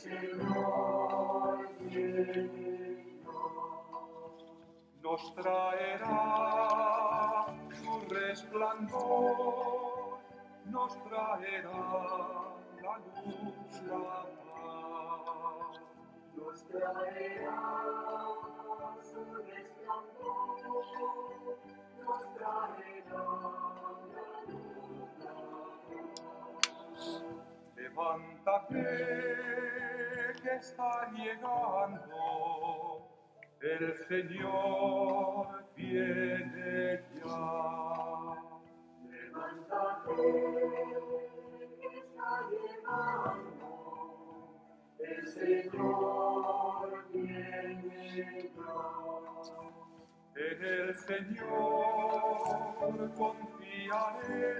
Señor nos traerá su resplandor, nos traerá la luz, la paz. nos traerá su resplandor, nos traerá la luz, Levántate que está llegando, el Señor viene ya. Levántate, que está llegando, el Señor viene ya. En el Señor confiaré,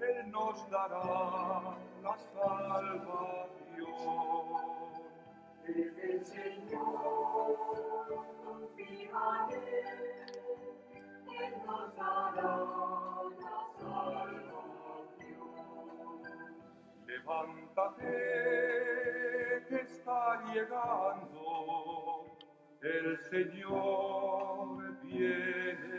Él nos dará la salvación. El Señor confiaré, Él nos dará la salvación. Levántate que está llegando, el Señor viene.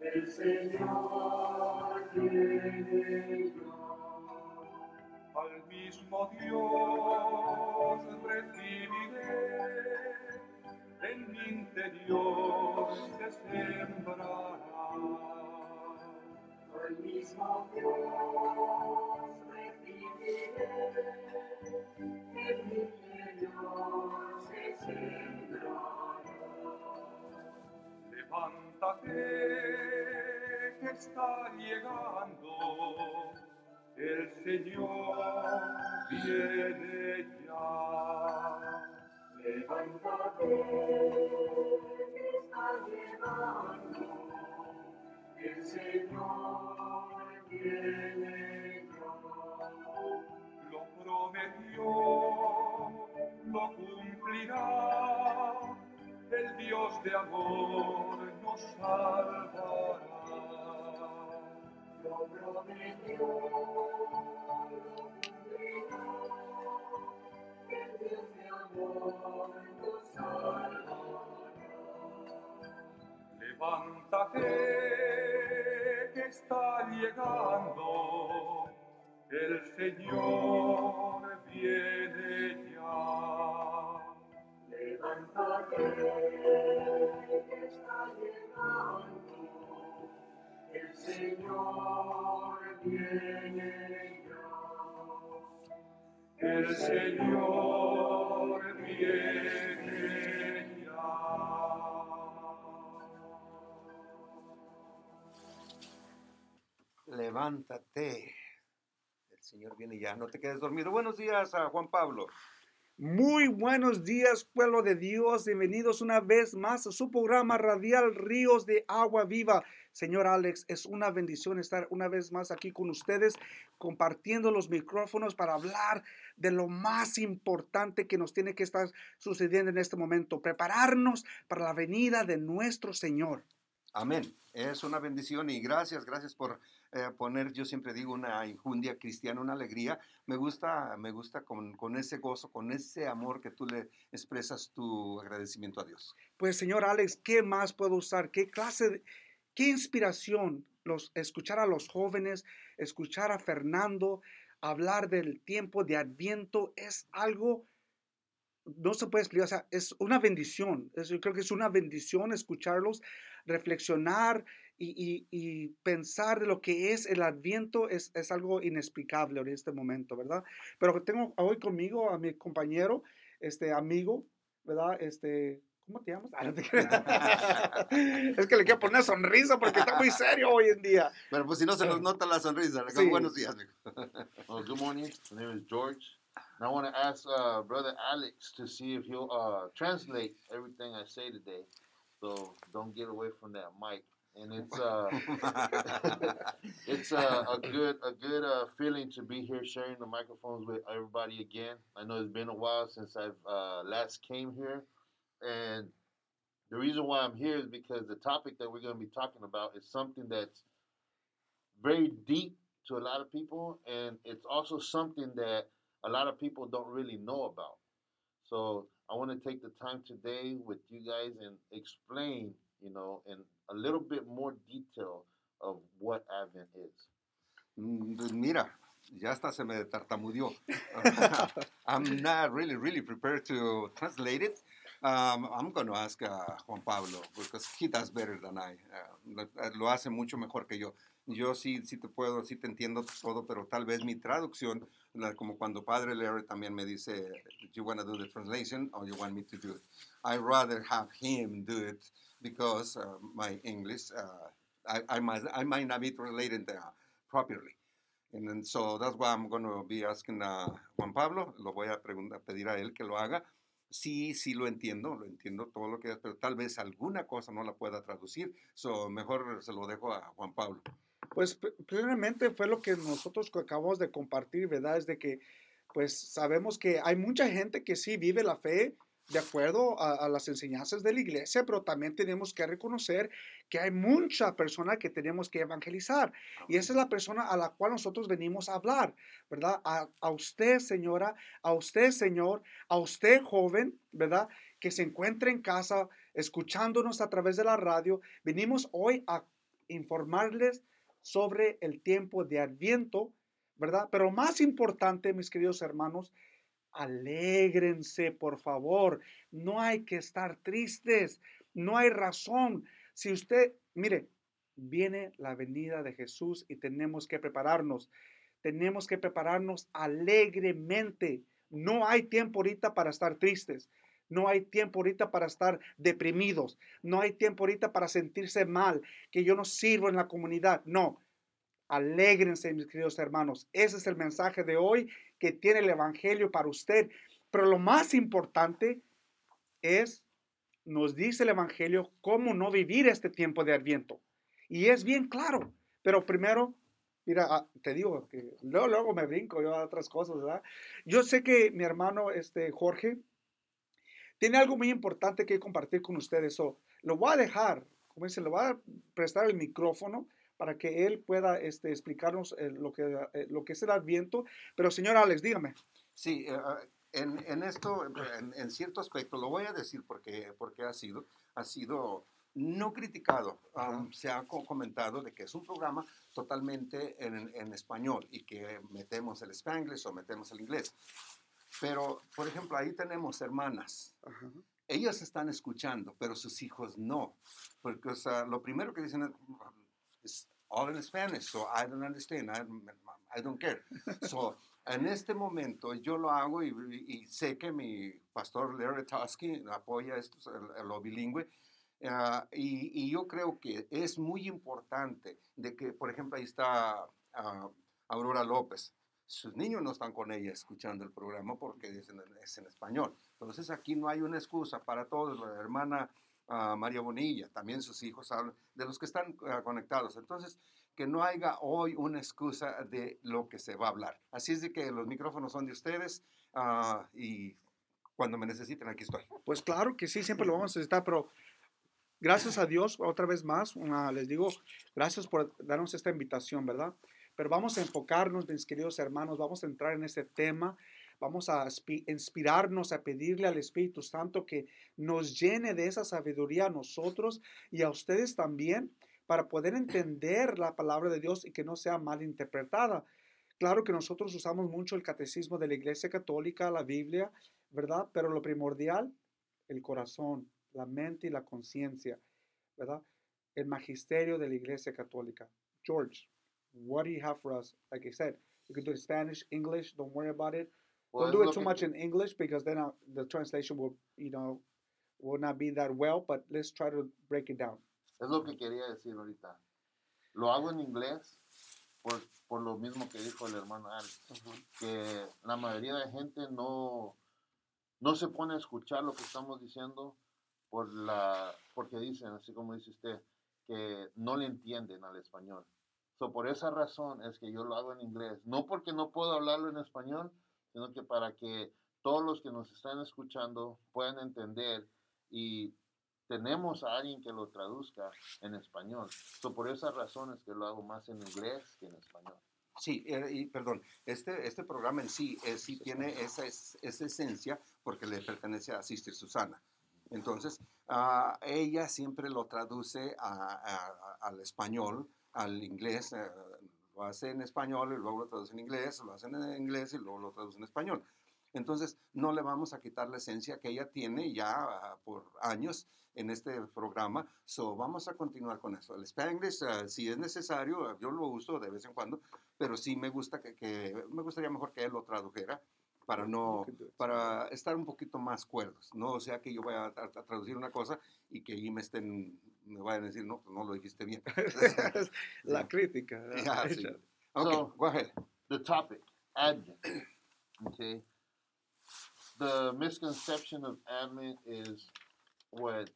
El Señor. Al mismo Dios recibiré, en mi interior se sembrará. Al mismo Dios recibiré, en mi interior Levántate que está llegando, el Señor viene ya. Levántate, que está llegando, el Señor viene ya. Lo prometió, lo cumplirá, el Dios de amor nos salvará. Lo prometió, lo cumplirá, el Dios de amor nos salvará. Levántate que está llegando, el Señor viene. Levántate. El Señor viene ya. No te quedes dormido. Buenos días a Juan Pablo. Muy buenos días, pueblo de Dios. Bienvenidos una vez más a su programa radial Ríos de Agua Viva. Señor Alex, es una bendición estar una vez más aquí con ustedes, compartiendo los micrófonos para hablar de lo más importante que nos tiene que estar sucediendo en este momento, prepararnos para la venida de nuestro Señor. Amén. Es una bendición y gracias, gracias por eh, poner, yo siempre digo, una injundia cristiana, una alegría. Me gusta, me gusta con, con ese gozo, con ese amor que tú le expresas tu agradecimiento a Dios. Pues, señor Alex, ¿qué más puedo usar? ¿Qué clase de, qué inspiración los, escuchar a los jóvenes, escuchar a Fernando hablar del tiempo de Adviento es algo, no se puede explicar, o sea, es una bendición. Es- yo creo que es una bendición escucharlos, reflexionar y, y- y pensar de lo que es el Adviento es, es algo inexplicable en este momento, ¿verdad? Pero tengo hoy conmigo a mi compañero, este amigo, ¿verdad? Este, ¿cómo te llamas? Ah, es que le quiero poner sonrisa porque está muy serio hoy en día. Pero pues si no se nos nota la sonrisa. Sí. Buenos días, amigo. Well, good morning. My name is George. And I want to ask uh, Brother Alex to see if he'll uh, translate everything I say today. So don't get away from that mic. And it's uh, it's uh, a good a good uh, feeling to be here sharing the microphones with everybody again. I know it's been a while since I've uh, last came here, and the reason why I'm here is because the topic that we're going to be talking about is something that's very deep to a lot of people, and it's also something that a lot of people don't really know about. So I want to take the time today with you guys and explain, you know, in a little bit more detail of what Advent is. Mm, pues Mira, ya hasta se me tartamudeó. I'm not really, really prepared to translate it. Um, I'm going to ask uh, Juan Pablo because he does better than I. Uh, lo- lo hace mucho mejor que yo. Yo sí, sí te puedo, sí te entiendo todo, pero tal vez mi traducción, la- como cuando Padre Larry también me dice, you want to do the translation or you want me to do it? I rather have him do it because uh, my English, uh, I, I, might, I might not be translated uh, properly. And so that's why I'm going to be asking Juan Pablo, lo voy a pedir a él que lo haga. Sí, sí lo entiendo, lo entiendo todo lo que es, pero tal vez alguna cosa no la pueda traducir. So, mejor se lo dejo a Juan Pablo. Pues primeramente fue lo que nosotros acabamos de compartir, ¿verdad? Es de que pues sabemos que hay mucha gente que sí vive la fe de acuerdo a, a las enseñanzas de la iglesia, pero también tenemos que reconocer que hay mucha persona que tenemos que evangelizar. Y esa es la persona a la cual nosotros venimos a hablar, ¿verdad? A, a usted, señora, a usted, señor, a usted, joven, ¿verdad? Que se encuentra en casa escuchándonos a través de la radio. Venimos hoy a informarles sobre el tiempo de Adviento, ¿verdad? Pero más importante, mis queridos hermanos, alégrense, por favor. No hay que estar tristes, no hay razón. Si usted, mire, viene la venida de Jesús y tenemos que prepararnos. Tenemos que prepararnos alegremente. No hay tiempo ahorita para estar tristes. No hay tiempo ahorita para estar deprimidos. No hay tiempo ahorita para sentirse mal, que yo no sirvo en la comunidad. No. Alégrense, mis queridos hermanos. Ese es el mensaje de hoy que tiene el Evangelio para usted. Pero lo más importante es, nos dice el Evangelio, cómo no vivir este tiempo de Adviento. Y es bien claro. Pero primero, mira, ah, te digo que luego, luego me brinco yo a otras cosas, ¿verdad? Yo sé que mi hermano este, Jorge tiene algo muy importante que compartir con ustedes. So, lo voy a dejar, como dice, le voy a prestar el micrófono para que él pueda este, explicarnos eh, lo, que, eh, lo que es el Adviento. Pero, señor Alex, dígame. Sí, eh, en, en esto, en, en cierto aspecto, lo voy a decir porque, porque ha sido, ha sido no criticado. Um, se ha co- comentado de que es un programa totalmente en, en español y que metemos el spanglish o metemos el inglés. Pero, por ejemplo, ahí tenemos hermanas. Ellas están escuchando, pero sus hijos no. Porque o sea, lo primero que dicen es, "It's all in Spanish, so I don't understand, I, I don't care. So, en este momento yo lo hago y, y sé que mi pastor Larry Tosky apoya esto, lo bilingüe. ah, y, y yo creo que es muy importante de que, por ejemplo, ahí está ah, Aurora López. Sus niños no están con ella escuchando el programa porque es en, es en español. Entonces aquí no hay una excusa para todos. La hermana ah, María Bonilla, también sus hijos hablan de los que están ah, conectados. Entonces, que no haya hoy una excusa de lo que se va a hablar. Así es de que los micrófonos son de ustedes ah, y cuando me necesiten aquí estoy. Pues claro que sí, siempre lo vamos a necesitar, pero gracias a Dios, otra vez más, les digo, gracias por darnos esta invitación, ¿verdad? Pero vamos a enfocarnos, mis queridos hermanos, vamos a entrar en este tema, vamos a inspirarnos, a pedirle al Espíritu Santo que nos llene de esa sabiduría a nosotros y a ustedes también, para poder entender la palabra de Dios y que no sea mal interpretada. Claro que nosotros usamos mucho el catecismo de la Iglesia Católica, la Biblia, ¿verdad? Pero lo primordial, el corazón, la mente y la conciencia, ¿verdad? El magisterio de la Iglesia Católica. George, what do you have for us? Like I said, you can do Spanish, English, don't worry about it. Well, don't do it too much in English because then uh, the translation will, you know, will not be that well, but let's try to break it down. Es lo que quería decir ahorita. Lo hago en inglés por, por lo mismo que dijo el hermano Alex, que la mayoría de gente no, no se pone a escuchar lo que estamos diciendo por la, porque dicen, así como dice usted, que no le entienden al español. So, por esa razón es que yo lo hago en inglés. No porque no puedo hablarlo en español, sino que para que todos los que nos están escuchando puedan entender y tenemos a alguien que lo traduzca en español. So, por esas razones que lo hago más en inglés que en español. Sí, eh, y perdón, este, este programa en sí, eh, sí tiene esa, es- esa esencia porque le pertenece a Sister Susana. Entonces, ah, ella siempre lo traduce a- a- al español, al inglés, eh, lo hace en español y luego lo traduce en inglés, lo hace en inglés y luego lo traduce en español. Entonces, no le vamos a quitar la esencia que ella tiene ya ah, por años en este programa. So, vamos a continuar con eso. El Spanglish, ah, si es necesario, yo lo uso de vez en cuando, pero sí me gusta que, que- me gustaría mejor que él lo tradujera para no para estar un poquito más cuerdos, no o sea que yo vaya a, a traducir una cosa y que ahí me estén me vayan a decir no pues no lo dijiste bien. la crítica. Ya, sí. hecha. Okay, So- go ahead. the topic Advent. Okay. The misconception of Advent is what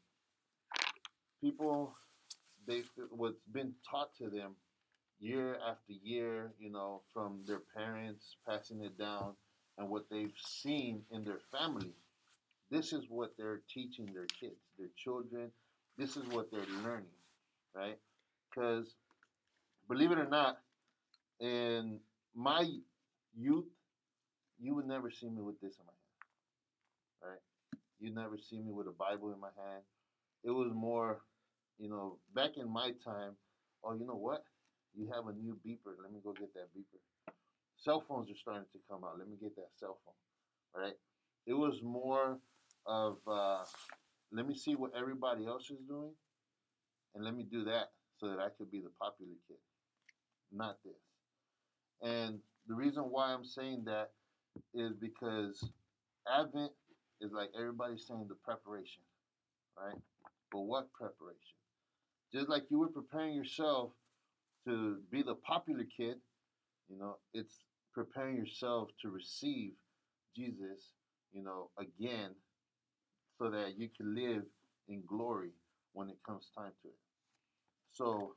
people they what's been taught to them year after year, you know, from their parents passing it down and what they've seen in their family. This is what they're teaching their kids, their children. This is what they're learning, right? Because believe it or not, in my youth, you would never see me with this in my hand, right? You never see me with a Bible in my hand. It was more, you know, back in my time. Oh, you know what? You have a new beeper. Let me go get that beeper. Cell phones are starting to come out. Let me get that cell phone, right? It was more of uh, let me see what everybody else is doing, and let me do that so that I could be the popular kid, not this. And the reason why I'm saying that is because Advent is like everybody's saying the preparation, right? But what preparation? Just like you were preparing yourself to be the popular kid, you know, it's preparing yourself to receive Jesus, you know, again, so that you can live in glory when it comes time to it. So.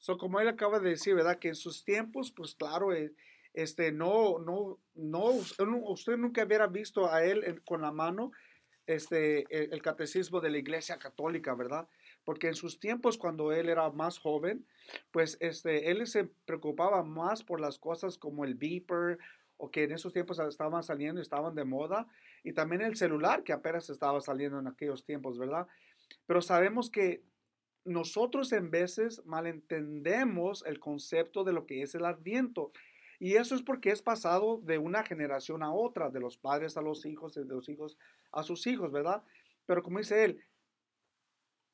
So, como él acaba de decir, ¿verdad? Que en sus tiempos, pues claro, eh, este, no, no, no, usted nunca hubiera visto a él en- con la mano este, el, el catecismo de la iglesia católica, ¿verdad? Porque en sus tiempos, cuando él era más joven, pues este, él se preocupaba más por las cosas como el beeper, o que en esos tiempos estaban saliendo, estaban de moda, y también el celular, que apenas estaba saliendo en aquellos tiempos, ¿verdad? Pero sabemos que nosotros en veces malentendemos el concepto de lo que es el adviento. Y eso es porque es pasado de una generación a otra, de los padres a los hijos, de los hijos a sus hijos, ¿verdad? Pero como dice él,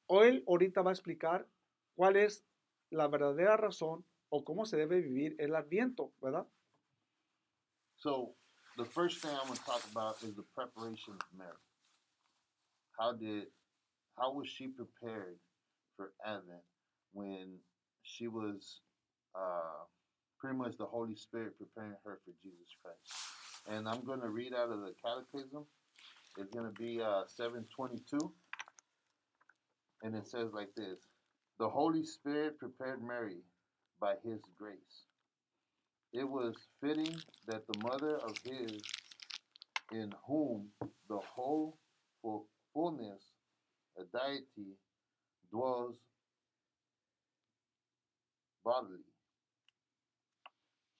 hoy ahorita va a explicar cuál es la verdadera razón o cómo se debe vivir el adviento, ¿verdad? So the first thing I'm going to talk about is the preparation of Mary. How did, how was she prepared for Advent when she was uh, pretty much the Holy Spirit preparing her for Jesus Christ? And I'm going to read out of the Catechism. It's going to be uh, 722, and it says like this: The Holy Spirit prepared Mary by His grace it was fitting that the mother of his in whom the whole fullness of deity dwells bodily.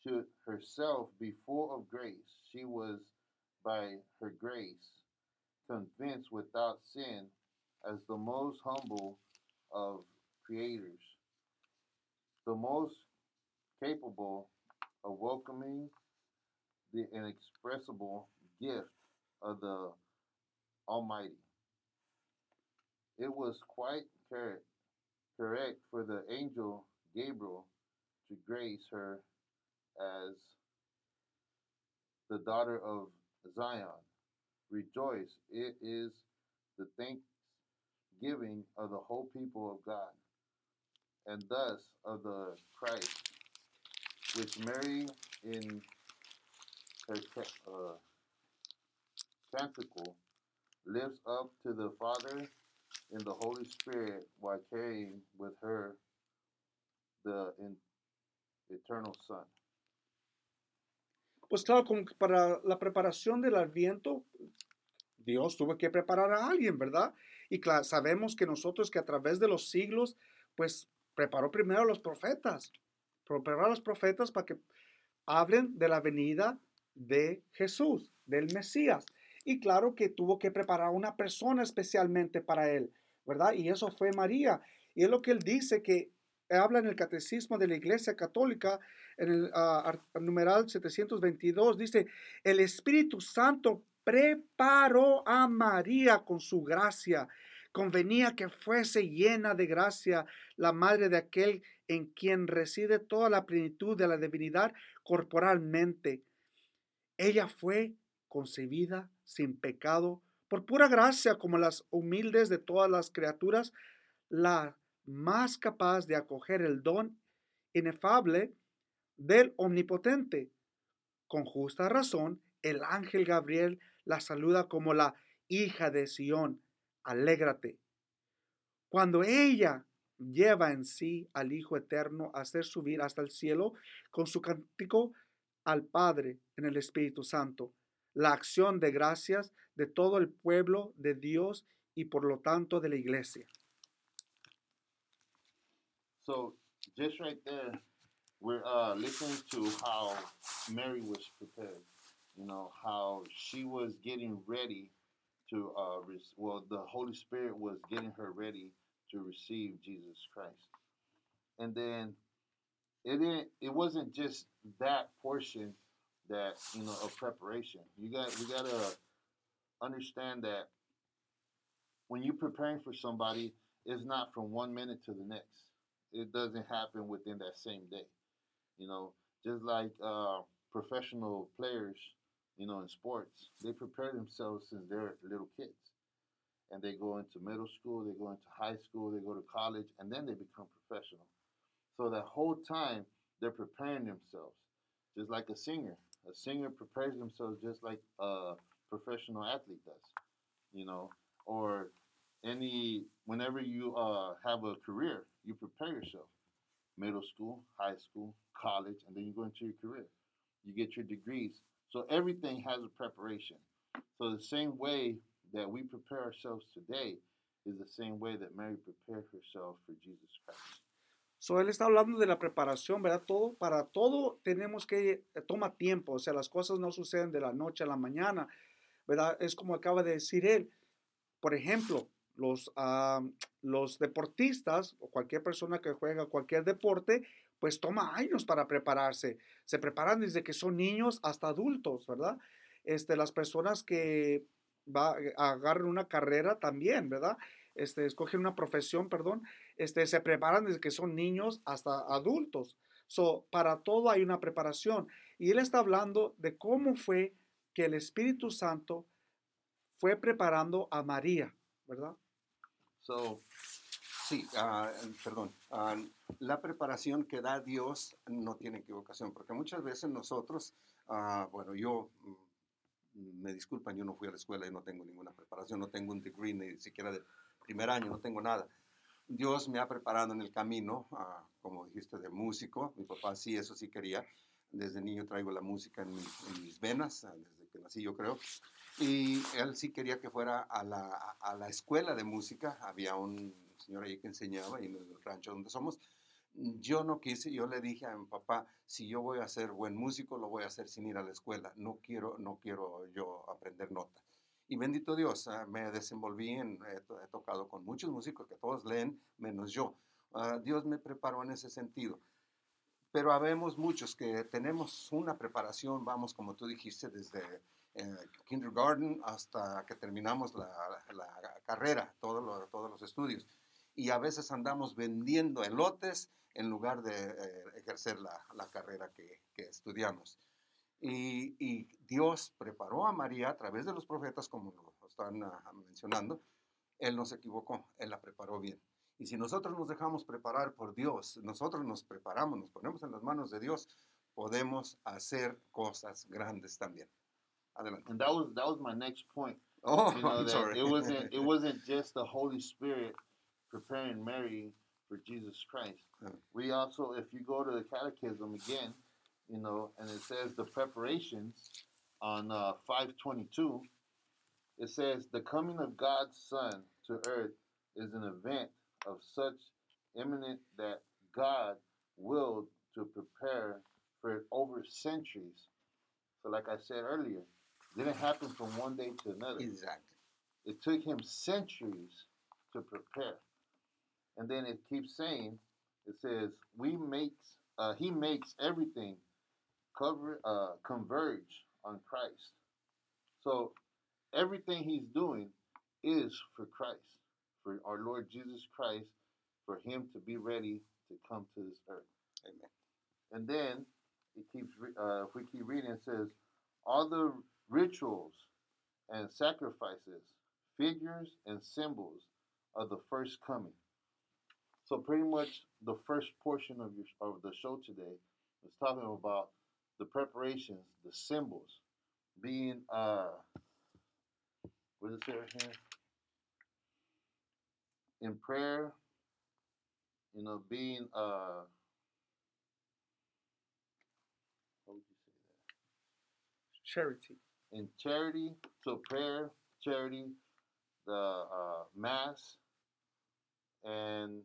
Should herself be full of grace she was by her grace convinced without sin as the most humble of creators. The most capable of welcoming the inexpressible gift of the Almighty. It was quite correct for the angel Gabriel to grace her as the daughter of Zion. Rejoice, it is the thanksgiving of the whole people of God, and thus of the Christ which Mary in her uh, canticle lifts up to the Father in the Holy Spirit while carrying with her the eternal Son. Pues claro, como para la preparación del adviento, Dios tuvo que preparar a alguien, ¿verdad? Y claro, sabemos que nosotros que a través de los siglos, pues preparó primero a los profetas, preparó a los profetas para que hablen de la venida de Jesús, del Mesías. Y claro que tuvo que preparar una persona especialmente para él, ¿verdad? Y eso fue María. Y es lo que él dice que habla en el catecismo de la Iglesia Católica, en el ar- numeral 722, dice, el Espíritu Santo preparó a María con su gracia. Convenía que fuese llena de gracia la madre de aquel en quien reside toda la plenitud de la divinidad corporalmente. Ella fue concebida sin pecado por pura gracia, como las humildes de todas las criaturas, la más capaz de acoger el don inefable del omnipotente. Con justa razón, el ángel Gabriel la saluda como la hija de Sión. Alégrate. Cuando ella lleva en sí al Hijo Eterno a hacer subir hasta el cielo con su cántico al Padre en el Espíritu Santo, la acción de gracias de todo el pueblo de Dios y por lo tanto de la iglesia. So just right there, we're uh, listening to how Mary was prepared. You know how she was getting ready to uh, well, the Holy Spirit was getting her ready to receive Jesus Christ, and then it didn't. It wasn't just that portion that you know of preparation. You got we gotta understand that when you're preparing for somebody, it's not from one minute to the next it doesn't happen within that same day. You know, just like uh, professional players, you know, in sports, they prepare themselves since they're little kids. And they go into middle school, they go into high school, they go to college, and then they become professional. So that whole time, they're preparing themselves, just like a singer. A singer prepares themselves just like a professional athlete does, you know, or any whenever you uh, have a career, you prepare yourself. Middle school, high school, college, and then you go into your career. You get your degrees. So everything has a preparation. So the same way that we prepare ourselves today is the same way that Mary prepared herself for Jesus Christ. So, él está hablando de la preparación, ¿verdad? Todo, para todo tenemos que, eh, toma tiempo, o sea, las cosas no suceden de la noche a la mañana, ¿verdad? Es como acaba de decir él. Por ejemplo, los, ah, los deportistas o cualquier persona que juega cualquier deporte, pues toma años para prepararse. Se preparan desde que son niños hasta adultos, ¿verdad? Este, las personas que va, agarran una carrera también, ¿verdad? Este, escogen una profesión, perdón, este, se preparan desde que son niños hasta adultos. So, para todo hay una preparación. Y él está hablando de cómo fue que el Espíritu Santo fue preparando a María, ¿verdad? So Sí, ah, perdón. ah, la preparación que da Dios no tiene equivocación, porque muchas veces nosotros, ah, bueno, yo, mm, me disculpan, yo no fui a la escuela y no tengo ninguna preparación, no tengo un degree ni siquiera de primer año, no tengo nada. Dios me ha preparado en el camino, como dijiste, de músico. Mi papá sí, eso sí quería. Desde niño traigo la música en, mi- en mis venas, desde que nací yo creo. Y él sí quería que fuera a la, a la escuela de música. Había un señor ahí que enseñaba y en el rancho donde somos. Yo no quise, yo le dije a mi papá, si yo voy a ser buen músico, lo voy a hacer sin ir a la escuela. No quiero, no quiero yo aprender notas. Y bendito Dios, ah, me desenvolví, en, he, to- he tocado con muchos músicos que todos leen, menos yo. Ah, Dios me preparó en ese sentido. Pero habemos muchos que tenemos una preparación, vamos, como tú dijiste, desde eh, kindergarten hasta que terminamos la, la carrera, todo lo- todos los estudios. Y a veces andamos vendiendo elotes en lugar de eh, ejercer la, la carrera que, que estudiamos. Y, y Dios preparó a María a través de los profetas, como lo están ah, mencionando. Él no se equivocó, Él la preparó bien. Y si nosotros nos dejamos preparar por Dios, nosotros nos preparamos, nos ponemos en las manos de Dios, podemos hacer cosas grandes también. Adelante. and that was that was my next point. Oh, you know I'm sorry. it wasn't it wasn't just the Holy Spirit preparing Mary for Jesus Christ. We also, if you go to the Catechism again, you know, and it says the preparations on uh, 522. It says the coming of God's Son to earth is an event of such imminent that God willed to prepare for it over centuries. So, like I said earlier, didn't happen from one day to another. Exactly. It took him centuries to prepare. And then it keeps saying, it says, we makes uh, he makes everything cover uh, converge on Christ. So everything he's doing is for Christ, for our Lord Jesus Christ, for him to be ready to come to this earth. Amen. And then it keeps, uh, if we keep reading, it says, all the rituals and sacrifices, figures and symbols of the first coming. So pretty much the first portion of your of the show today is talking about the preparations, the symbols, being uh, what does it say right here? In prayer, you know, being uh, what would you say that? Charity. in charity, so prayer, charity, the uh, mass, and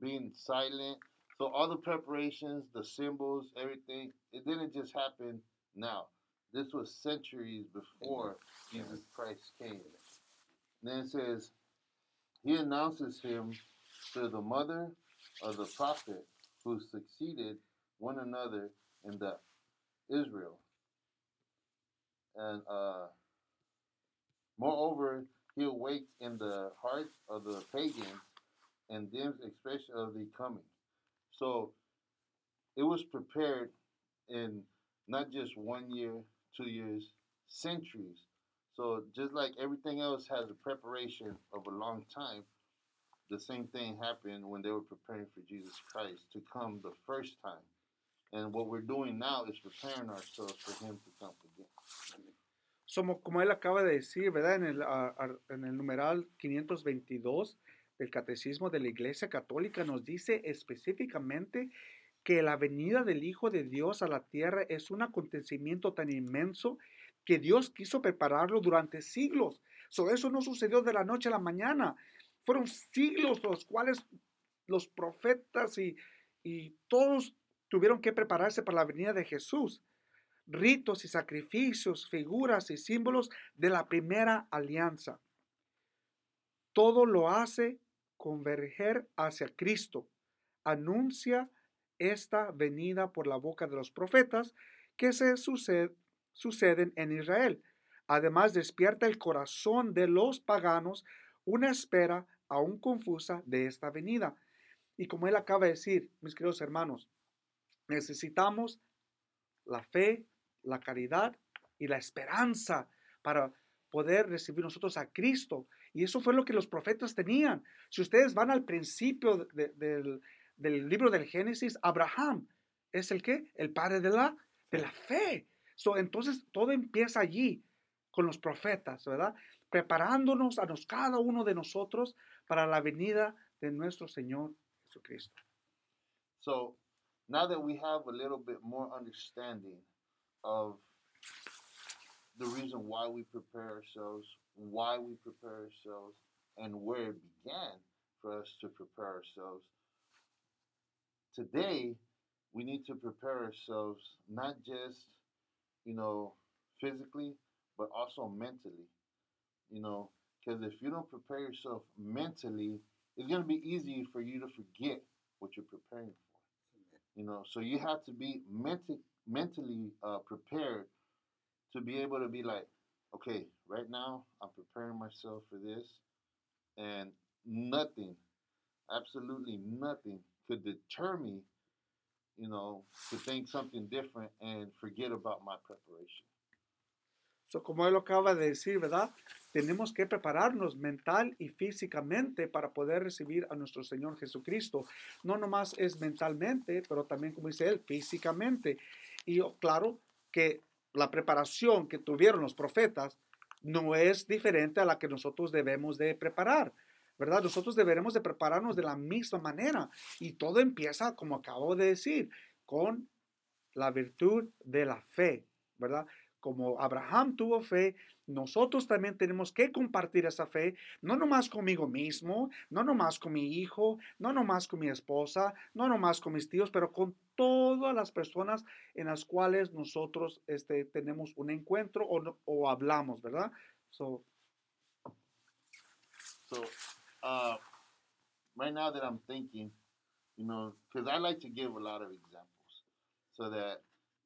being silent. So all the preparations, the symbols, everything, it didn't just happen now. This was centuries before Jesus Christ came. Then it says, He announces him to the mother of the prophet who succeeded one another in the Israel. And uh, moreover, he awakes in the hearts of the pagans and dims expression of the coming. So it was prepared in not just one year, two years, centuries. So just like everything else has a preparation of a long time, the same thing happened when they were preparing for Jesus Christ to come the first time. And what we're doing now is preparing ourselves for him to come again. Somos, como él acaba de decir, ¿verdad? En el, en el numeral 522 del Catecismo de la Iglesia Católica nos dice específicamente que la venida del Hijo de Dios a la tierra es un acontecimiento tan inmenso que Dios quiso prepararlo durante siglos. So, eso no sucedió de la noche a la mañana. Fueron siglos los cuales los profetas y, y todos tuvieron que prepararse para la venida de Jesús ritos y sacrificios, figuras y símbolos de la primera alianza. Todo lo hace converger hacia Cristo. Anuncia esta venida por la boca de los profetas que se suced- suceden en Israel. Además, despierta el corazón de los paganos una espera aún confusa de esta venida. Y como él acaba de decir, mis queridos hermanos, necesitamos la fe, la caridad y la esperanza para poder recibir nosotros a Cristo. Y eso fue lo que los profetas tenían. Si ustedes van al principio de- del, del libro del Génesis, Abraham es el que? El padre de la, de la fe. So, entonces todo empieza allí con los profetas, ¿verdad? Preparándonos a nos, cada uno de nosotros para la venida de nuestro Señor Jesucristo. So now that we have a little bit more understanding of the reason why we prepare ourselves, why we prepare ourselves, and where it began for us to prepare ourselves, today we need to prepare ourselves not just, you know, physically, but also mentally. You know, because if you don't prepare yourself mentally, it's going to be easy for you to forget what you're preparing for. You know, so you have to be menti- mentally uh, prepared to be able to be like, okay, right now I'm preparing myself for this, and nothing, absolutely nothing, could deter me, you know, to think something different and forget about my preparation. So, como él acaba de decir, ¿verdad? Tenemos que prepararnos mental y físicamente para poder recibir a nuestro Señor Jesucristo. No nomás es mentalmente, pero también, como dice él, físicamente. Y oh, claro que la preparación que tuvieron los profetas no es diferente a la que nosotros debemos de preparar, ¿verdad? Nosotros deberemos de prepararnos de la misma manera. Y todo empieza, como acabo de decir, con la virtud de la fe, ¿verdad? Como Abraham tuvo fe, nosotros también tenemos que compartir esa fe, no nomás conmigo mismo, no nomás con mi hijo, no nomás con mi esposa, no nomás con mis tíos, pero con todas las personas en las cuales nosotros este, tenemos un encuentro o, o hablamos, ¿verdad? So, So, uh, right now that I'm thinking, you know, because I like to give a lot of examples, so that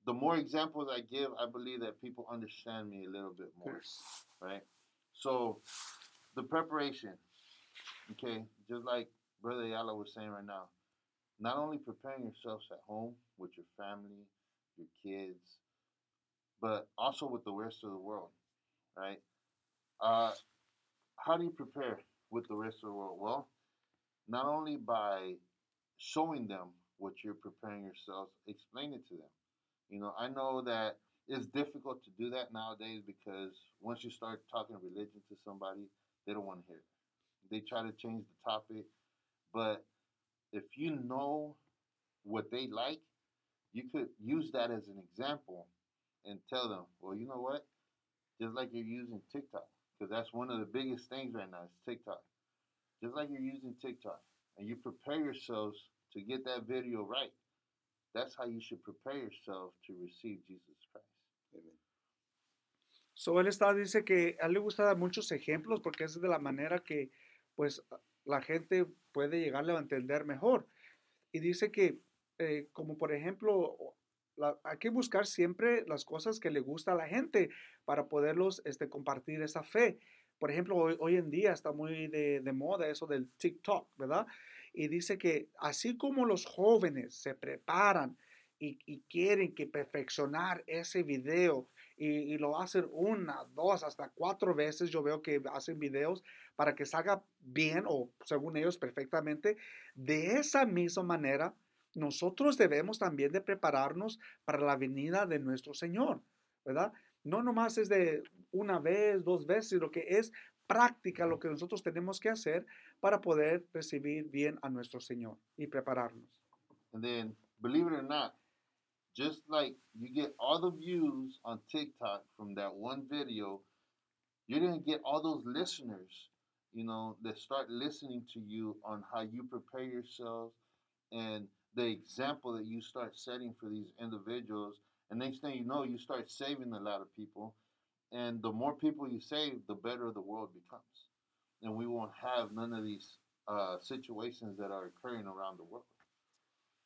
the more examples I give, I believe that people understand me a little bit more, right? So, the preparation, okay, just like Brother Yala was saying right now, not only preparing yourselves at home with your family, your kids, but also with the rest of the world, right? Uh, how do you prepare with the rest of the world? Well, not only by showing them what you're preparing yourselves, explain it to them. You know, I know that it's difficult to do that nowadays because once you start talking religion to somebody, they don't want to hear it. They try to change the topic, but if you know what they like, you could use that as an example and tell them, well, you know what? Just like you're using TikTok, because that's one of the biggest things right now is TikTok. Just like you're using TikTok, and you prepare yourselves to get that video right, that's how you should prepare yourself to receive Jesus Christ. Amen. So él está, dice que a él le gusta dar muchos ejemplos porque es de la manera que pues la gente puede llegarle a entender mejor. Y dice que eh, como por ejemplo, la- hay que buscar siempre las cosas que le gusta a la gente para poderlos este, compartir esa fe. Por ejemplo, hoy, hoy en día está muy de, de moda eso del TikTok, ¿verdad? Y dice que así como los jóvenes se preparan y, quieren que perfeccionar ese video y, y lo hacen una, dos, hasta cuatro veces. Yo veo que hacen videos para que salga bien o según ellos perfectamente. De esa misma manera, nosotros debemos también de prepararnos para la venida de nuestro Señor, ¿verdad? No nomás es de una vez, dos veces, lo que es práctica lo que nosotros tenemos que hacer para poder recibir bien a nuestro Señor y prepararnos. And then, believe it or not, just like you get all the views on TikTok from that one video, you're going to get all those listeners, you know, that start listening to you on how you prepare yourselves and the example that you start setting for these individuals. And next thing you know, you start saving a lot of people. And the more people you save, the better the world becomes. And we won't have none of these uh, situations that are occurring around the world.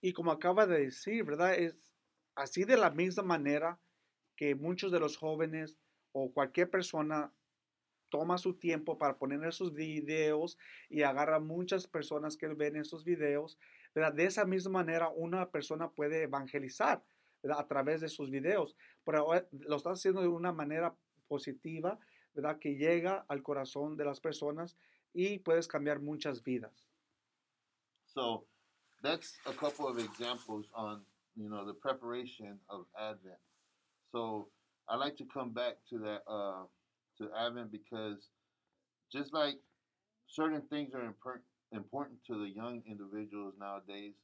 Y como acaba de decir, ¿verdad? Es así de la misma manera que muchos de los jóvenes o cualquier persona toma su tiempo para poner esos videos y agarra muchas personas que ven esos videos, ¿verdad? De esa misma manera una persona puede evangelizar. A través de sus videos, pero ahora lo está haciendo de una manera positiva, ¿verdad? Que llega al corazón de las personas y puedes cambiar muchas vidas. So that's a couple of examples on you know the preparation of Advent. So I like to come back to that uh, to Advent because just like certain things are impor- important to the young individuals nowadays,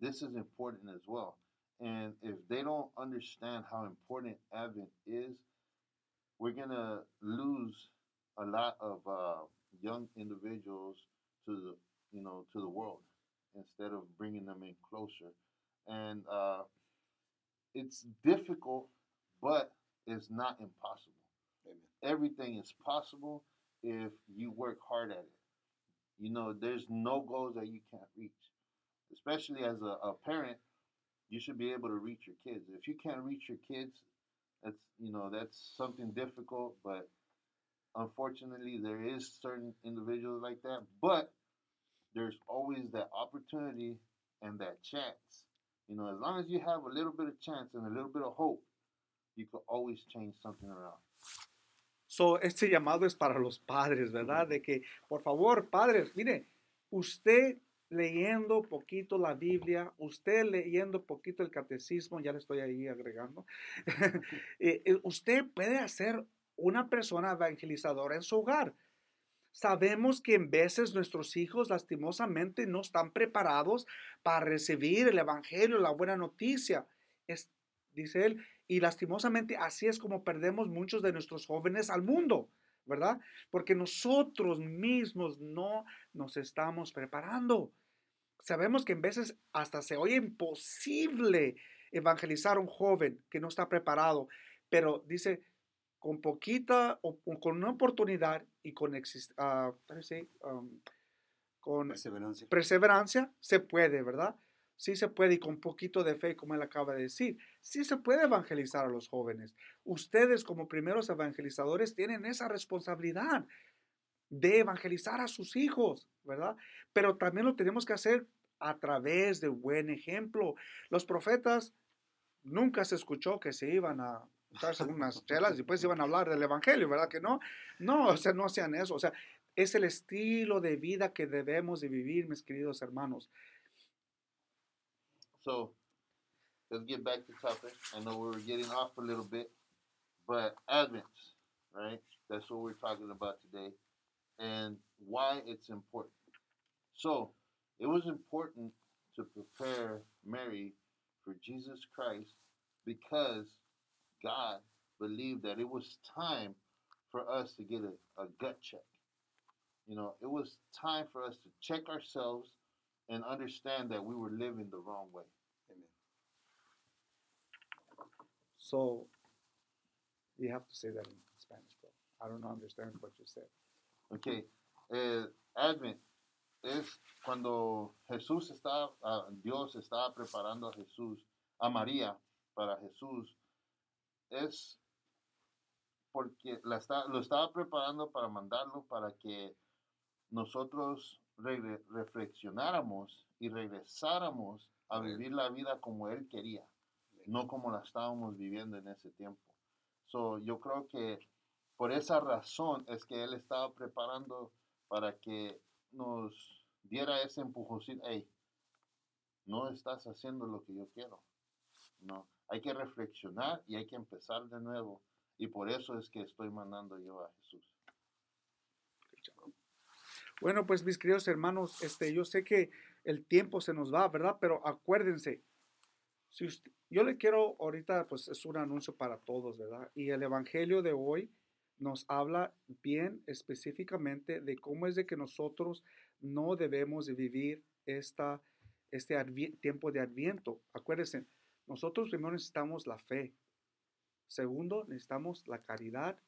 this is important as well. And if they don't understand how important Advent is, we're gonna lose a lot of uh, young individuals to the you know to the world instead of bringing them in closer. And uh, it's difficult, but it's not impossible. Amen. Everything is possible if you work hard at it. You know, there's no goals that you can't reach. Especially as a, a parent, you should be able to reach your kids. If you can't reach your kids, that's you know that's something difficult. But unfortunately, there is certain individuals like that. But there's always that opportunity and that chance. You know, as long as you have a little bit of chance and a little bit of hope, you can always change something around. So, este llamado es para los padres, ¿verdad? Mm-hmm. De que, por favor, padres, mire, usted leyendo poquito la Biblia, usted leyendo poquito el catecismo, ya le estoy ahí agregando, eh, eh, usted puede hacer una persona evangelizadora en su hogar. Sabemos que en veces nuestros hijos lastimosamente no están preparados para recibir el evangelio, la buena noticia. Es dice él, y lastimosamente así es como perdemos muchos de nuestros jóvenes al mundo, ¿verdad? Porque nosotros mismos no nos estamos preparando. Sabemos que en veces hasta se oye imposible evangelizar a un joven que no está preparado, pero dice, con poquita o con una oportunidad y con, exis- ah, ¿cómo se dice? Um, con Perseverancia. perseverancia, se puede, ¿verdad? Sí se puede y con poquito de fe, como él acaba de decir, sí se puede evangelizar a los jóvenes. Ustedes como primeros evangelizadores tienen esa responsabilidad de evangelizar a sus hijos, ¿verdad? Pero también lo tenemos que hacer a través de buen ejemplo. Los profetas nunca se escuchó que se iban a echarse unas chelas y después iban a hablar del evangelio, ¿verdad que no? No, o sea, no hacían eso, o sea, es el estilo de vida que debemos de vivir, mis queridos hermanos. So let's get back to topic. I know we were getting off a little bit, but Advent, right? That's what we're talking about today and why it's important. So it was important to prepare Mary for Jesus Christ because God believed that it was time for us to get a, a gut check. You know, it was time for us to check ourselves and understand that we were living the wrong way. So, you have to say that in Spanish, bro. I don't understand what you said. Ok, eh, Advent es cuando Jesús estaba, ah, Dios estaba preparando a Jesús, a María para Jesús, es porque la está- lo estaba preparando para mandarlo para que nosotros regre- reflexionáramos y regresáramos a vivir la vida como Él quería, no como la estábamos viviendo en ese tiempo. So, yo creo que por esa razón es que Él estaba preparando para que nos diera ese empujoncito. Hey, no estás haciendo lo que yo quiero. No, hay que reflexionar y hay que empezar de nuevo. Y por eso es que estoy mandando yo a Jesús. Bueno, pues mis queridos hermanos, este, yo sé que el tiempo se nos va, ¿verdad? Pero acuérdense, si yo le quiero ahorita, pues es un anuncio para todos, ¿verdad? Y el Evangelio de hoy nos habla bien específicamente de cómo es de que nosotros no debemos de vivir esta, este tiempo de adviento. Acuérdense, nosotros primero necesitamos la fe. Segundo, necesitamos la caridad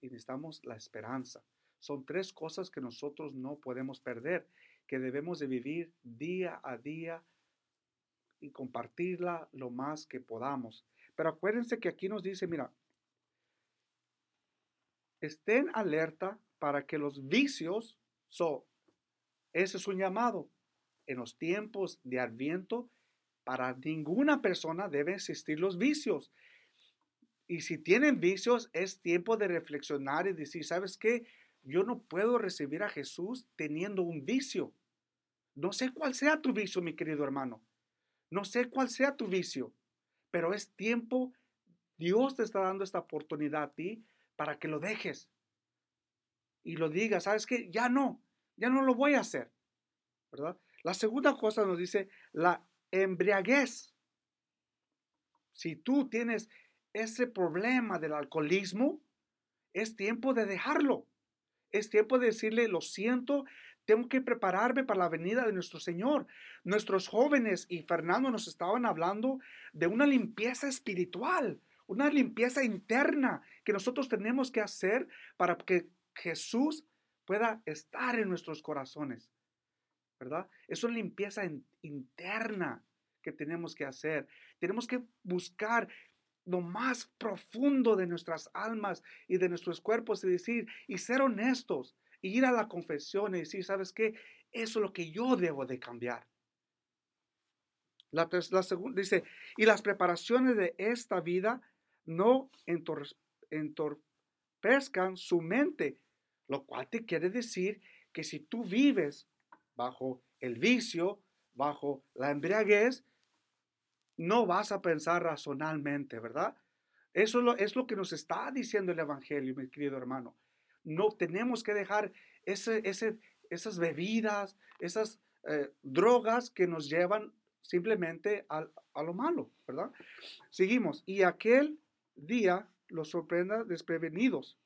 y necesitamos la esperanza. Son tres cosas que nosotros no podemos perder, que debemos de vivir día a día y compartirla lo más que podamos. Pero acuérdense que aquí nos dice, mira, estén alerta para que los vicios, so, ese es un llamado. En los tiempos de Adviento, para ninguna persona deben existir los vicios. Y si tienen vicios, es tiempo de reflexionar y decir, ¿sabes qué? Yo no puedo recibir a Jesús teniendo un vicio. No sé cuál sea tu vicio, mi querido hermano. No sé cuál sea tu vicio, pero es tiempo, Dios te está dando esta oportunidad a ti para que lo dejes y lo digas, ¿sabes qué? Ya no, ya no lo voy a hacer, ¿verdad? La segunda cosa nos dice la embriaguez. Si tú tienes ese problema del alcoholismo, es tiempo de dejarlo. Es tiempo de decirle, lo siento, tengo que prepararme para la venida de nuestro Señor. Nuestros jóvenes y Fernando nos estaban hablando de una limpieza espiritual, una limpieza interna que nosotros tenemos que hacer para que Jesús pueda estar en nuestros corazones. ¿Verdad? Es una limpieza in- interna que tenemos que hacer. Tenemos que buscar lo más profundo de nuestras almas y de nuestros cuerpos y decir, y ser honestos, ir a la confesión y decir, ¿sabes qué? Eso es lo que yo debo de cambiar. La, segunda dice, y las preparaciones de esta vida no entor- entorpezcan su mente, lo cual te quiere decir que si tú vives bajo el vicio, bajo la embriaguez, no vas a pensar razonalmente, ¿verdad? Eso es lo que nos está diciendo el Evangelio, mi querido hermano. No tenemos que dejar ese, ese, esas bebidas, esas eh, drogas que nos llevan simplemente al- a, lo malo, ¿verdad? Seguimos. Y aquel día los sorprenda desprevenidos,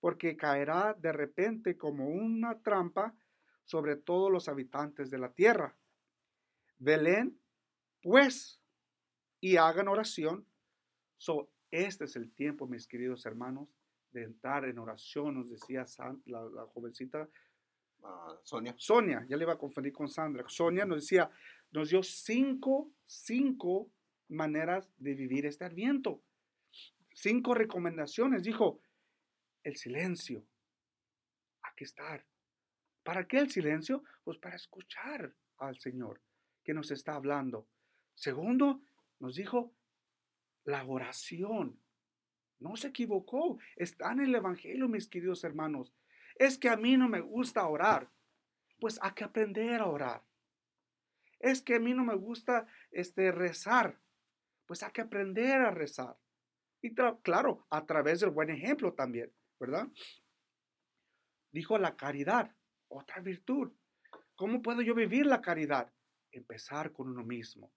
porque caerá de repente como una trampa sobre todos los habitantes de la tierra. Belén, pues, y hagan oración. So, este es el tiempo, mis queridos hermanos, de entrar en oración, nos decía San- la, la jovencita Ah, Sonia. Sonia, ya le iba a confundir con Sandra. Sonia nos decía, nos dio cinco, cinco maneras de vivir este adviento. Cinco recomendaciones. Dijo, el silencio. Hay que estar. ¿Para qué el silencio? Pues para escuchar al Señor que nos está hablando. Segundo, nos dijo la oración. No se equivocó. Está en el Evangelio, mis queridos hermanos. Es que a mí no me gusta orar. Pues hay que aprender a orar. Es que a mí no me gusta este, rezar. Pues hay que aprender a rezar. Y claro, a través del buen ejemplo también, ¿verdad? Dijo la caridad, otra virtud. ¿Cómo puedo yo vivir la caridad? Empezar con uno mismo.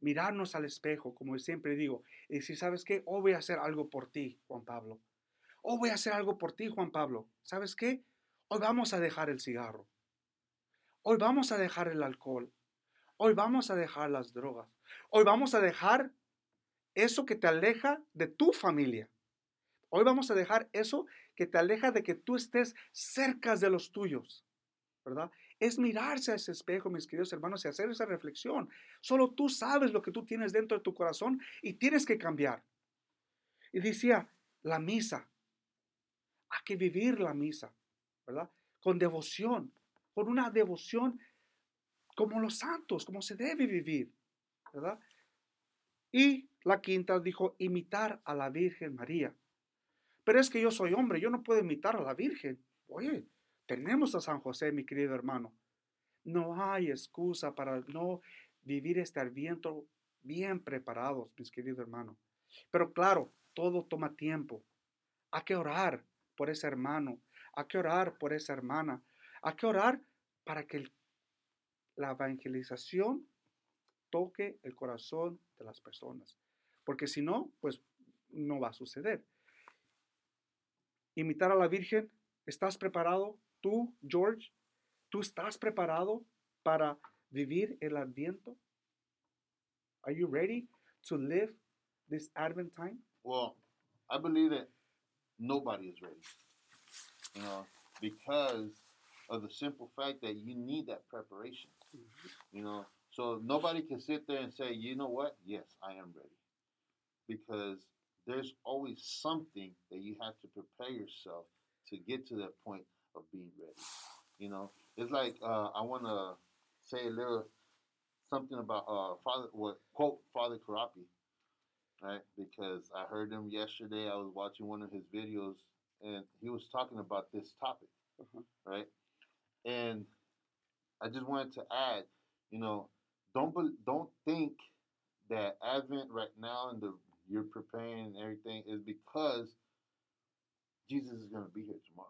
Mirarnos al espejo, como siempre digo, y decir, ¿sabes qué? Hoy voy a hacer algo por ti, Juan Pablo. Hoy voy a hacer algo por ti, Juan Pablo. ¿Sabes qué? Hoy vamos a dejar el cigarro. Hoy vamos a dejar el alcohol. Hoy vamos a dejar las drogas. Hoy vamos a dejar eso que te aleja de tu familia. Hoy vamos a dejar eso que te aleja de que tú estés cerca de los tuyos. ¿Verdad? Es mirarse a ese espejo, mis queridos hermanos, y hacer esa reflexión. Solo tú sabes lo que tú tienes dentro de tu corazón y tienes que cambiar. Y decía, la misa. Hay que vivir la misa, ¿verdad? Con devoción, con una devoción como los santos, como se debe vivir, ¿verdad? Y la quinta dijo, imitar a la Virgen María. Pero es que yo soy hombre, yo no puedo imitar a la Virgen. Oye, tenemos a San José, mi querido hermano. No hay excusa para no vivir este adviento bien preparados, mis queridos hermanos. Pero claro, todo toma tiempo. Hay que orar por ese hermano, hay que orar por esa hermana, hay que orar para que la evangelización toque el corazón de las personas. Porque si no, pues no va a suceder. Imitar a la Virgen, ¿estás preparado? Tú, George, ¿tú estás preparado para vivir el adviento? Are you ready to live this Advent time? Well, I believe that nobody is ready. You know, because of the simple fact that you need that preparation. Mm-hmm. You know, so nobody can sit there and say, you know what? Yes, I am ready. Because there's always something that you have to prepare yourself to get to that point of being ready. You know, it's like uh, I want to say a little something about uh, Father, what quote Father Karapi, right? Because I heard him yesterday. I was watching one of his videos, and he was talking about this topic, Uh-huh. right? And I just wanted to add, you know, don't bel don't think that Advent right now and the you're preparing and everything is because Jesus is going to be here tomorrow.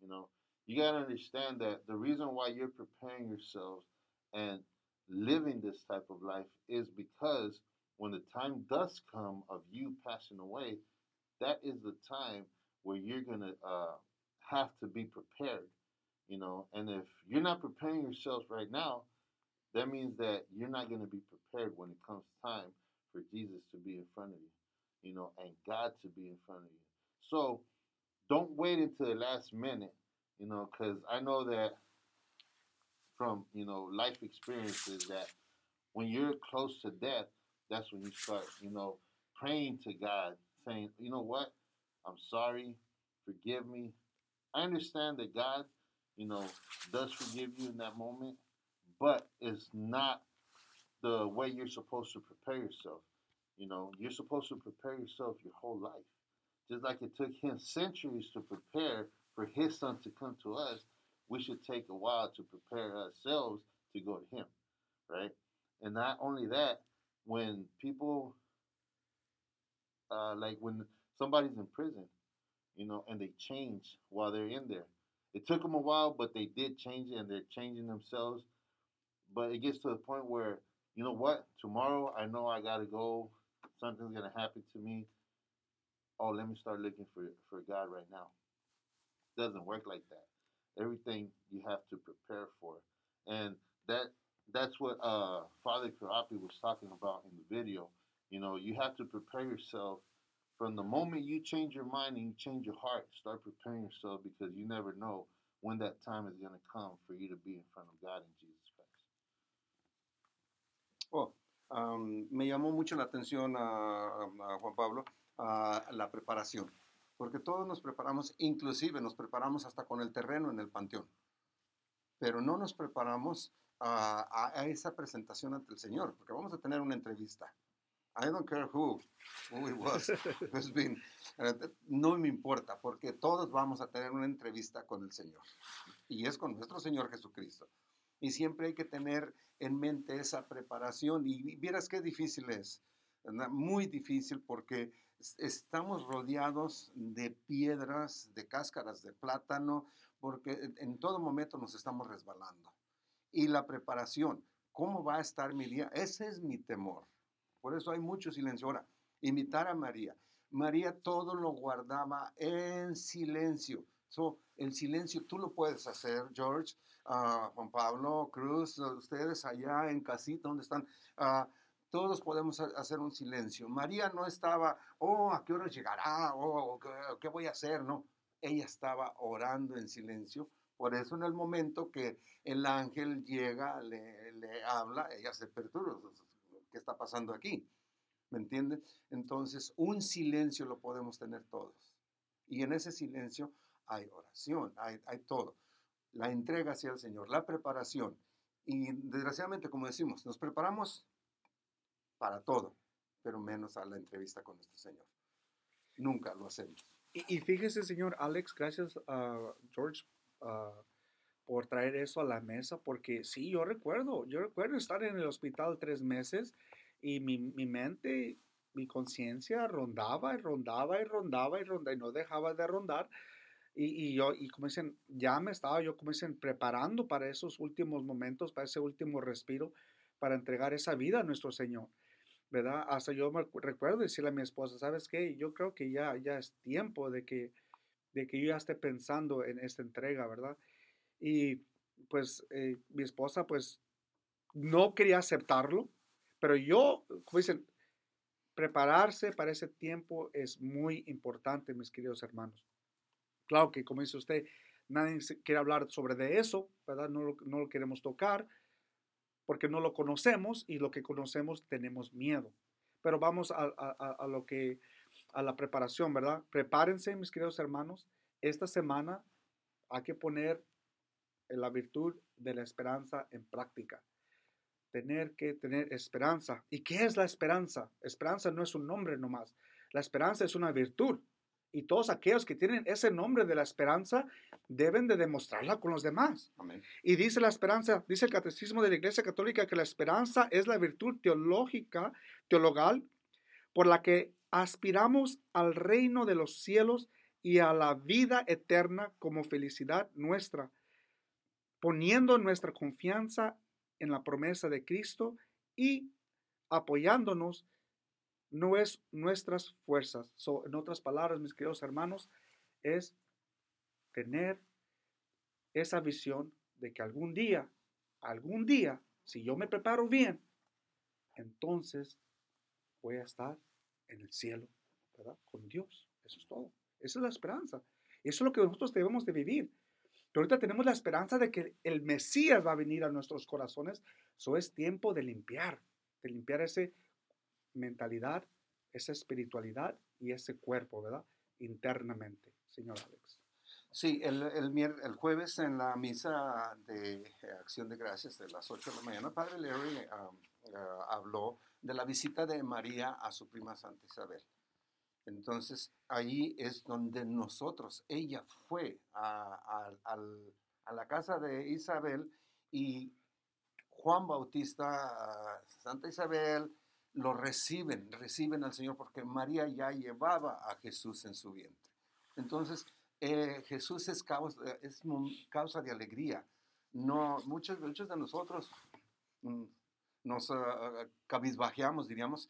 You know, you got to understand that the reason why you're preparing yourselves and living this type of life is because when the time does come of you passing away, that is the time where you're going to uh, have to be prepared. You know, and if you're not preparing yourselves right now, that means that you're not going to be prepared when it comes time for Jesus to be in front of you, you know, and God to be in front of you. So don't wait until the last minute, you know, because I know that from, you know, life experiences that when you're close to death, that's when you start, you know, praying to God, saying, you know what, I'm sorry, forgive me. I understand that God, you know, does forgive you in that moment, but it's not the way you're supposed to prepare yourself. You know, you're supposed to prepare yourself your whole life. Just like it took him centuries to prepare for his son to come to us, we should take a while to prepare ourselves to go to him, right? And not only that, when people, uh, like when somebody's in prison, you know, and they change while they're in there. It took them a while, but they did change it and they're changing themselves. but it gets to the point where you know what? Tomorrow I know I gotta go. Something's gonna happen to me. Oh, let me start looking for for God right now. Doesn't work like that. Everything you have to prepare for, and that that's what uh, Father Karapi was talking about in the video. You know, you have to prepare yourself from the moment you change your mind and you change your heart. Start preparing yourself because you never know when that time is going to come for you to be in front of God in Jesus Christ. Oh, am, me llamó mucho la atención a, a Juan Pablo la preparación, porque todos nos preparamos, inclusive nos preparamos hasta con el terreno en el panteón, pero no nos preparamos a, a- a esa presentación ante el Señor, porque vamos a tener una entrevista. I don't care who, who it was, who's been. Eh, no me importa, porque todos vamos a tener una entrevista con el Señor, y es con nuestro Señor Jesucristo. Y siempre hay que tener en mente esa preparación. Y vieras qué difícil es, ¿verdad? muy difícil porque estamos rodeados de piedras, de cáscaras de plátano, porque en- todo momento nos estamos resbalando. Y la preparación, ¿cómo va a estar mi día? Ese es mi temor. Por eso hay mucho silencio. Ahora, imitar a María. María todo lo guardaba en silencio. So, el silencio tú lo puedes hacer, George, ah, Juan Pablo, Cruz, ustedes allá en casita, donde están? Ah, todos podemos ha- hacer un silencio. María no estaba, oh, ¿a qué hora llegará? Oh, ¿qué, voy a hacer? No, ella estaba orando en silencio. Por eso en el momento que el ángel llega, le, le habla, ella se perturba. ¿Qué está pasando aquí? ¿Me entiende? Entonces, un silencio lo podemos tener todos. Y en ese silencio hay oración, hay, hay todo. La entrega hacia el Señor, la preparación. Y desgraciadamente, como decimos, nos preparamos para todo, pero menos a la entrevista con nuestro Señor. Nunca lo hacemos. Y, y fíjese, señor Alex, gracias a George ah, por traer eso a la mesa, porque sí, yo recuerdo, yo recuerdo estar en el hospital tres meses y mi, mi mente, mi conciencia rondaba y rondaba y rondaba y rondaba y no dejaba de rondar. Y, y yo, y como dicen, ya me estaba yo, como dicen, preparando para esos últimos momentos, para ese último respiro, para entregar esa vida a nuestro Señor. ¿Verdad? Hasta yo me recuerdo decirle a mi esposa, ¿sabes qué? Yo creo que ya, ya es tiempo de que, de que yo ya esté pensando en esta entrega, ¿verdad? Y pues eh, mi esposa pues no quería aceptarlo, pero yo, como dicen, prepararse para ese tiempo es muy importante, mis queridos hermanos. Claro que, como dice usted, nadie quiere hablar sobre de eso, ¿verdad? No no lo queremos tocar porque no lo conocemos y lo que conocemos tenemos miedo. Pero vamos a, lo que, a la preparación, ¿verdad? Prepárense, mis queridos hermanos. Esta semana hay que poner la virtud de la esperanza en práctica. Tener que tener esperanza. ¿Y qué es la esperanza? Esperanza no es un nombre nomás. La esperanza es una virtud. Y todos aquellos que tienen ese nombre de la esperanza deben de demostrarla con los demás. Amén. Y dice la esperanza, dice el catecismo de la Iglesia Católica que la esperanza es la virtud teológica, teologal, por la que aspiramos al reino de los cielos y a la vida eterna como felicidad nuestra, poniendo nuestra confianza en la promesa de Cristo y apoyándonos no es nuestras fuerzas. So, en otras palabras, mis queridos hermanos, es tener esa visión de que algún día, algún día, si yo me preparo bien, entonces voy a estar en el cielo, ¿verdad? Con Dios. Eso es todo. Esa es la esperanza. Eso es lo que nosotros debemos de vivir. Pero ahorita tenemos la esperanza de que el Mesías va a venir a nuestros corazones. Eso es tiempo de limpiar, de limpiar esa mentalidad, esa espiritualidad y ese cuerpo, ¿verdad? Internamente, señor Alex. Sí, el, el, el jueves en la misa de eh, Acción de Gracias de las 8 de la mañana, Padre Larry uh, habló de la visita de María a su prima Santa Isabel. Entonces, ahí es donde nosotros, ella fue a, a- la casa de Isabel y Juan Bautista, uh, Santa Isabel, lo reciben, reciben al Señor porque María ya llevaba a Jesús en su vientre. Entonces, eh, Jesús es causa, es mo- causa de alegría. No, muchos, muchos de nosotros mm, nos ah, cabizbajeamos, diríamos,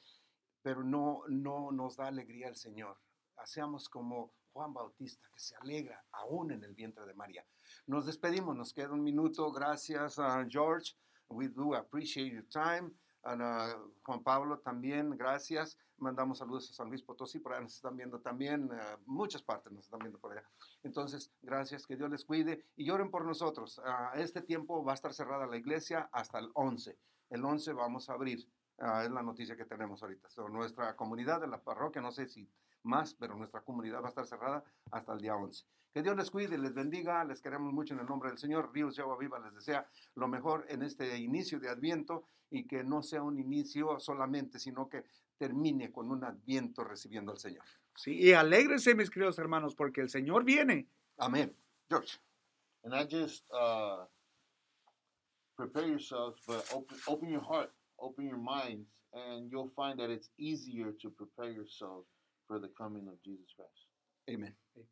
pero no, no nos da alegría el Señor. Hacemos como Juan Bautista, que se alegra aún en el vientre de María. Nos despedimos, nos queda un minuto. Gracias, a George. We do appreciate your time. Juan Pablo también, gracias. Mandamos saludos a San Luis Potosí, por allá nos están viendo también, uh, muchas partes nos están viendo por allá. Entonces, gracias, que Dios les cuide y oren por nosotros. Uh, este tiempo va a estar cerrada la iglesia hasta el 11. El 11 vamos a abrir, uh, es la noticia que tenemos ahorita. Nuestra comunidad de la parroquia, no sé si más, pero nuestra comunidad va a estar cerrada hasta el día 11. Que Dios les cuide, les bendiga, les queremos mucho en el nombre del Señor. Ríos de Agua Viva les desea lo mejor en este inicio de Adviento y que no sea un inicio solamente, sino que termine con un Adviento recibiendo al Señor. Sí, y alégrense, mis queridos hermanos, porque el Señor viene. Amén. George. And I just uh, prepare yourselves, but open, open your heart, open your minds, and you'll find that it's easier to prepare yourselves for the coming of Jesus Christ. Amen. Amen.